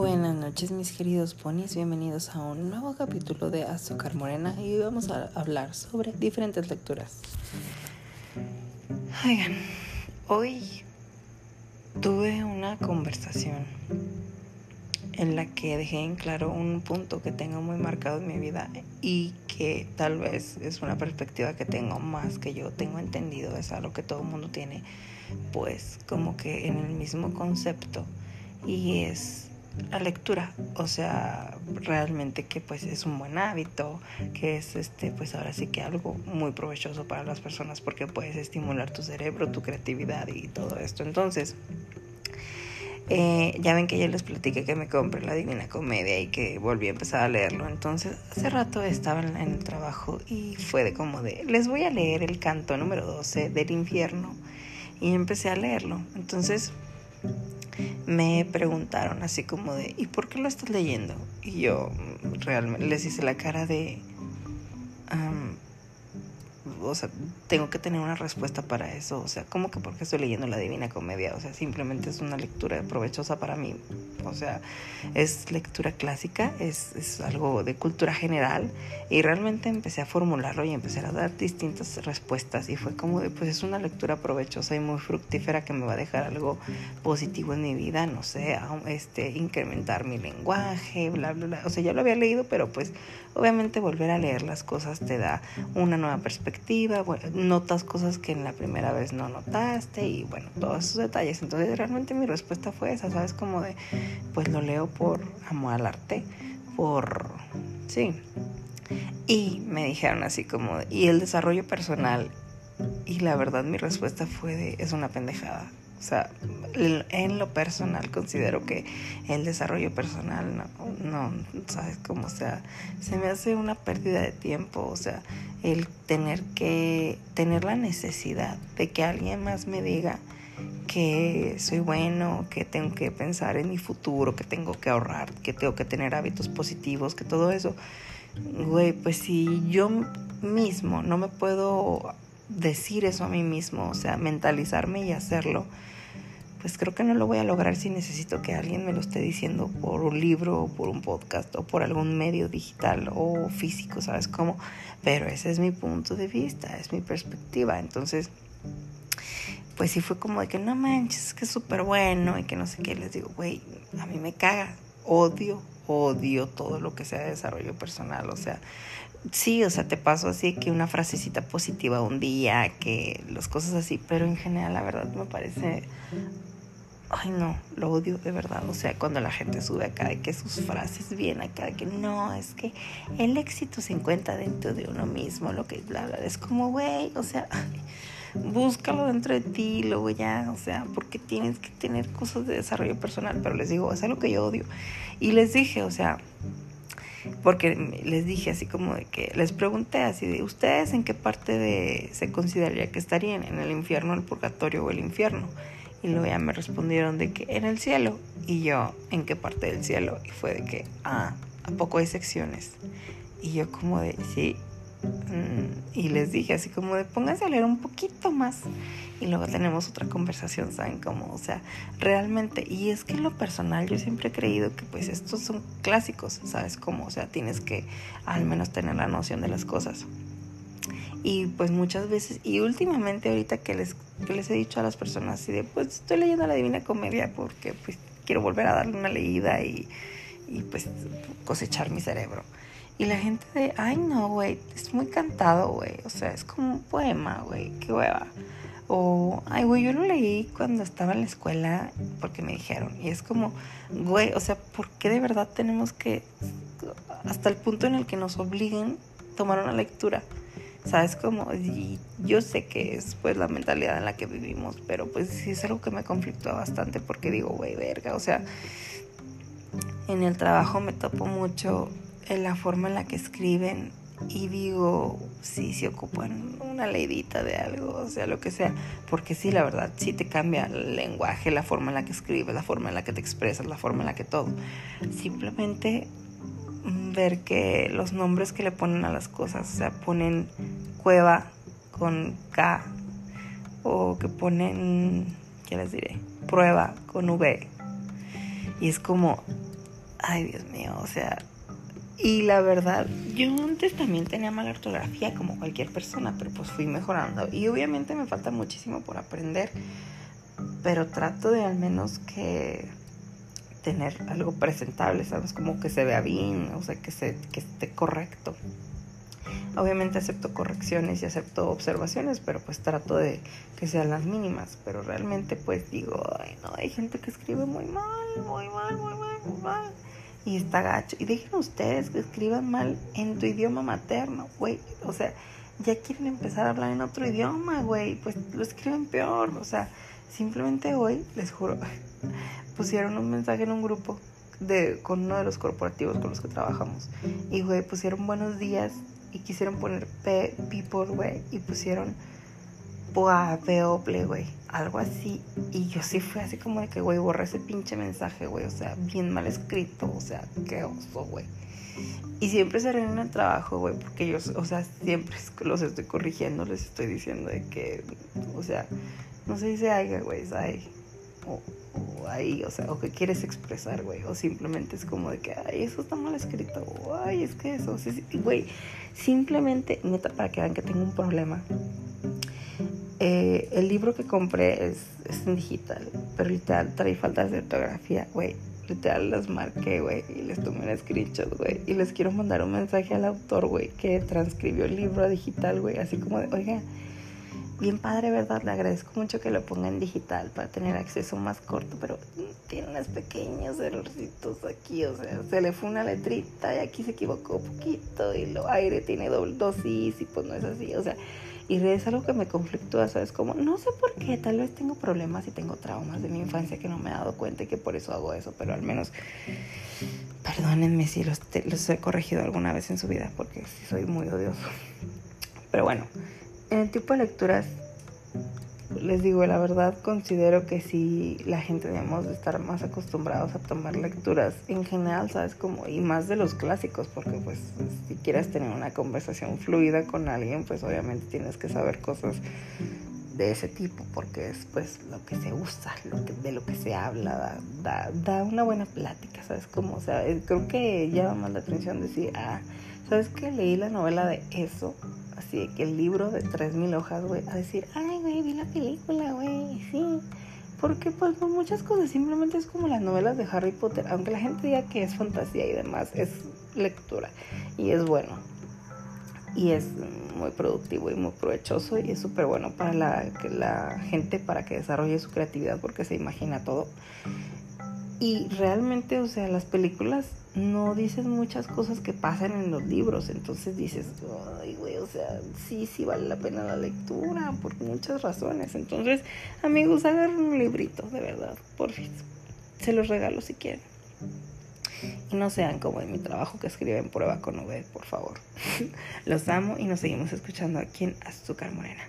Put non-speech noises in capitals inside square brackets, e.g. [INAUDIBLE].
Buenas noches mis queridos ponis, bienvenidos a un nuevo capítulo de Azúcar Morena y vamos a hablar sobre diferentes lecturas. Oigan, hoy tuve una conversación en la que dejé en claro un punto que tengo muy marcado en mi vida y que tal vez es una perspectiva que tengo más que yo tengo entendido, es algo que todo el mundo tiene, pues como que en el mismo concepto y es la lectura, o sea, realmente que pues es un buen hábito, que es este pues ahora sí que algo muy provechoso para las personas porque puedes estimular tu cerebro, tu creatividad y todo esto. Entonces, eh, ya ven que ya les platiqué que me compré la Divina Comedia y que volví a empezar a leerlo. Entonces, hace rato estaba en, el trabajo y fue de como de, les voy a leer el canto número 12 del infierno. Y empecé a leerlo. Entonces, me preguntaron así como de, ¿y por qué lo estás leyendo? Y yo realmente les hice la cara de, o sea, tengo que tener una respuesta para eso. O sea, ¿cómo que porque estoy leyendo la Divina Comedia? O sea, simplemente es una lectura provechosa para mí. O sea, es lectura clásica, es, es algo de cultura general. Y realmente empecé a formularlo y empecé a dar distintas respuestas. Y fue como de, pues es una lectura provechosa y muy fructífera que me va a dejar algo positivo en mi vida. No sé, este, incrementar mi lenguaje, bla, bla, bla. O sea, ya lo había leído, pero pues obviamente volver a leer las cosas te da una nueva perspectiva notas cosas que en la primera vez no notaste y bueno, todos esos detalles. Entonces realmente mi respuesta fue esa, ¿sabes? Como de, pues lo leo por amor al arte, por, sí. Y me dijeron así como, y el desarrollo personal. Y la verdad mi respuesta fue de, es una pendejada. O sea, en lo personal considero que el desarrollo personal no, no, sabes cómo, sea, se me hace una pérdida de tiempo, o sea, el tener que, tener la necesidad de que alguien más me diga que soy bueno, que tengo que pensar en mi futuro, que tengo que ahorrar, que tengo que tener hábitos positivos, que todo eso, güey, pues si yo mismo no me puedo decir eso a mí mismo, o sea, mentalizarme y hacerlo, pues creo que no lo voy a lograr si necesito que alguien me lo esté diciendo por un libro o por un podcast o por algún medio digital o físico, ¿sabes cómo? Pero ese es mi punto de vista, es mi perspectiva. Entonces, pues sí fue como de que no manches, que es súper bueno y que no sé qué. Les digo, güey, a mí me caga, odio, odio todo lo que sea desarrollo personal. O sea, sí, o sea, te paso así que una frasecita positiva un día, que las cosas así, pero en general la verdad me parece Ay, no, lo odio de verdad. O sea, cuando la gente sube acá de que sus frases vienen acá de que no, es que el éxito se encuentra dentro de uno mismo, lo que bla, bla. Es como, güey, o sea, búscalo dentro de ti, luego ya, o sea, porque tienes que tener cosas de desarrollo personal. Pero les digo, es algo que yo odio. Y les dije, o sea, porque les dije así como de que les pregunté así de ustedes en qué parte de se consideraría que estarían en el infierno, el purgatorio o el infierno. Y luego ya me respondieron de que en el cielo. Y yo, ¿en qué parte del cielo? Y fue de que, ah, ¿a poco hay secciones? Y yo como de, sí. Mm, y les dije así como de, pónganse a leer un poquito más. Y luego tenemos otra conversación, ¿saben cómo? O sea, realmente, y es que en lo personal yo siempre he creído que pues estos son clásicos, ¿sabes cómo? O sea, tienes que al menos tener la noción de las cosas. Y pues muchas veces, y últimamente ahorita que les, les he dicho a las personas así de, pues estoy leyendo la Divina Comedia porque pues quiero volver a darle una leída y, y pues cosechar mi cerebro. Y la gente de, ay no, güey, es muy cantado, güey. O sea, es como un poema, güey, qué hueva. O, ay, güey, yo lo leí cuando estaba en la escuela porque me dijeron. Y es como, güey, o sea, ¿por qué de verdad tenemos que, hasta el punto en el que nos obliguen tomar una lectura? ¿Sabes cómo? Y yo sé que es pues la mentalidad en la que vivimos, pero pues sí es algo que me conflictúa bastante porque digo, güey, verga, o sea, en el trabajo me topo mucho en la forma en la que escriben y digo, sí, si ocupan una leidita de algo, o sea, lo que sea, porque sí, la verdad, sí te cambia el lenguaje, la forma en la que escribes, la forma en la que te expresas, la forma en la que todo. Simplemente ver que los nombres que le ponen a las cosas, o sea, ponen cueva con K o que ponen, ¿qué les diré? Prueba con V. Y es como, ay Dios mío, o sea, y la verdad, yo antes también tenía mala ortografía como cualquier persona, pero pues fui mejorando. Y obviamente me falta muchísimo por aprender, pero trato de al menos que tener algo presentable, ¿sabes? Como que se vea bien, o sea, que, se, que esté correcto. Obviamente acepto correcciones y acepto observaciones, pero pues trato de que sean las mínimas. Pero realmente pues digo, ay no, hay gente que escribe muy mal, muy mal, muy mal, muy mal y está gacho. Y dejen ustedes que escriban mal en tu idioma materno, güey. O sea, ya quieren empezar a hablar en otro idioma, güey. Pues lo escriben peor. O sea, simplemente hoy, les juro, [LAUGHS] pusieron un mensaje en un grupo de, con uno de los corporativos con los que trabajamos. Y, güey, pusieron buenos días y quisieron poner P, people, güey. Y pusieron Boa, People, güey algo así. Y yo sí fui así como de que, güey, borré ese pinche mensaje, güey. O sea, bien mal escrito. O sea, qué oso, güey. Y siempre se en el trabajo, güey, porque yo, o sea, siempre los estoy corrigiendo, les estoy diciendo de que, o sea, no se dice ay, güey, es ay. O, o ahí, o sea, o que quieres expresar, güey, o simplemente es como de que, ay, eso está mal escrito, ay, es que eso, sí, sí, güey, simplemente, neta, para que vean que tengo un problema, eh, el libro que compré es, es en digital, pero literal trae faltas de ortografía, güey. Literal las marqué, güey, y les tomé un screenshot, güey. Y les quiero mandar un mensaje al autor, güey, que transcribió el libro a digital, güey. Así como de, oiga, bien padre, ¿verdad? Le agradezco mucho que lo ponga en digital para tener acceso más corto, pero tiene unos pequeños errorcitos aquí, o sea, se le fue una letrita y aquí se equivocó un poquito y lo aire tiene doble dosis y pues no es así, o sea, y es algo que me conflictúa, ¿sabes? Como, no sé por qué, tal vez tengo problemas y tengo traumas de mi infancia que no me he dado cuenta y que por eso hago eso, pero al menos, perdónenme si los, los he corregido alguna vez en su vida, porque soy muy odioso. Pero bueno, en el tipo de lecturas les digo, la verdad considero que sí la gente debemos de estar más acostumbrados a tomar lecturas en general, ¿sabes? Como, y más de los clásicos, porque pues si quieres tener una conversación fluida con alguien, pues obviamente tienes que saber cosas de ese tipo, porque es pues lo que se usa, lo que, de lo que se habla, da, da, una buena plática, ¿sabes? Como, o sea, creo que llama más la atención decir, ah, ¿sabes qué? Leí la novela de eso así que el libro de 3.000 hojas, güey, a decir, ay, güey, vi la película, güey, sí. Porque pues por muchas cosas simplemente es como las novelas de Harry Potter, aunque la gente diga que es fantasía y demás, es lectura y es bueno. Y es muy productivo y muy provechoso y es súper bueno para la, la gente para que desarrolle su creatividad porque se imagina todo. Y realmente, o sea, las películas no dicen muchas cosas que pasan en los libros. Entonces dices, ay, güey, o sea, sí, sí vale la pena la lectura por muchas razones. Entonces, amigos, agarren un librito, de verdad, por fin. Se los regalo si quieren. Y no sean como en mi trabajo que escriben prueba con V, por favor. [LAUGHS] los amo y nos seguimos escuchando aquí en Azúcar Morena.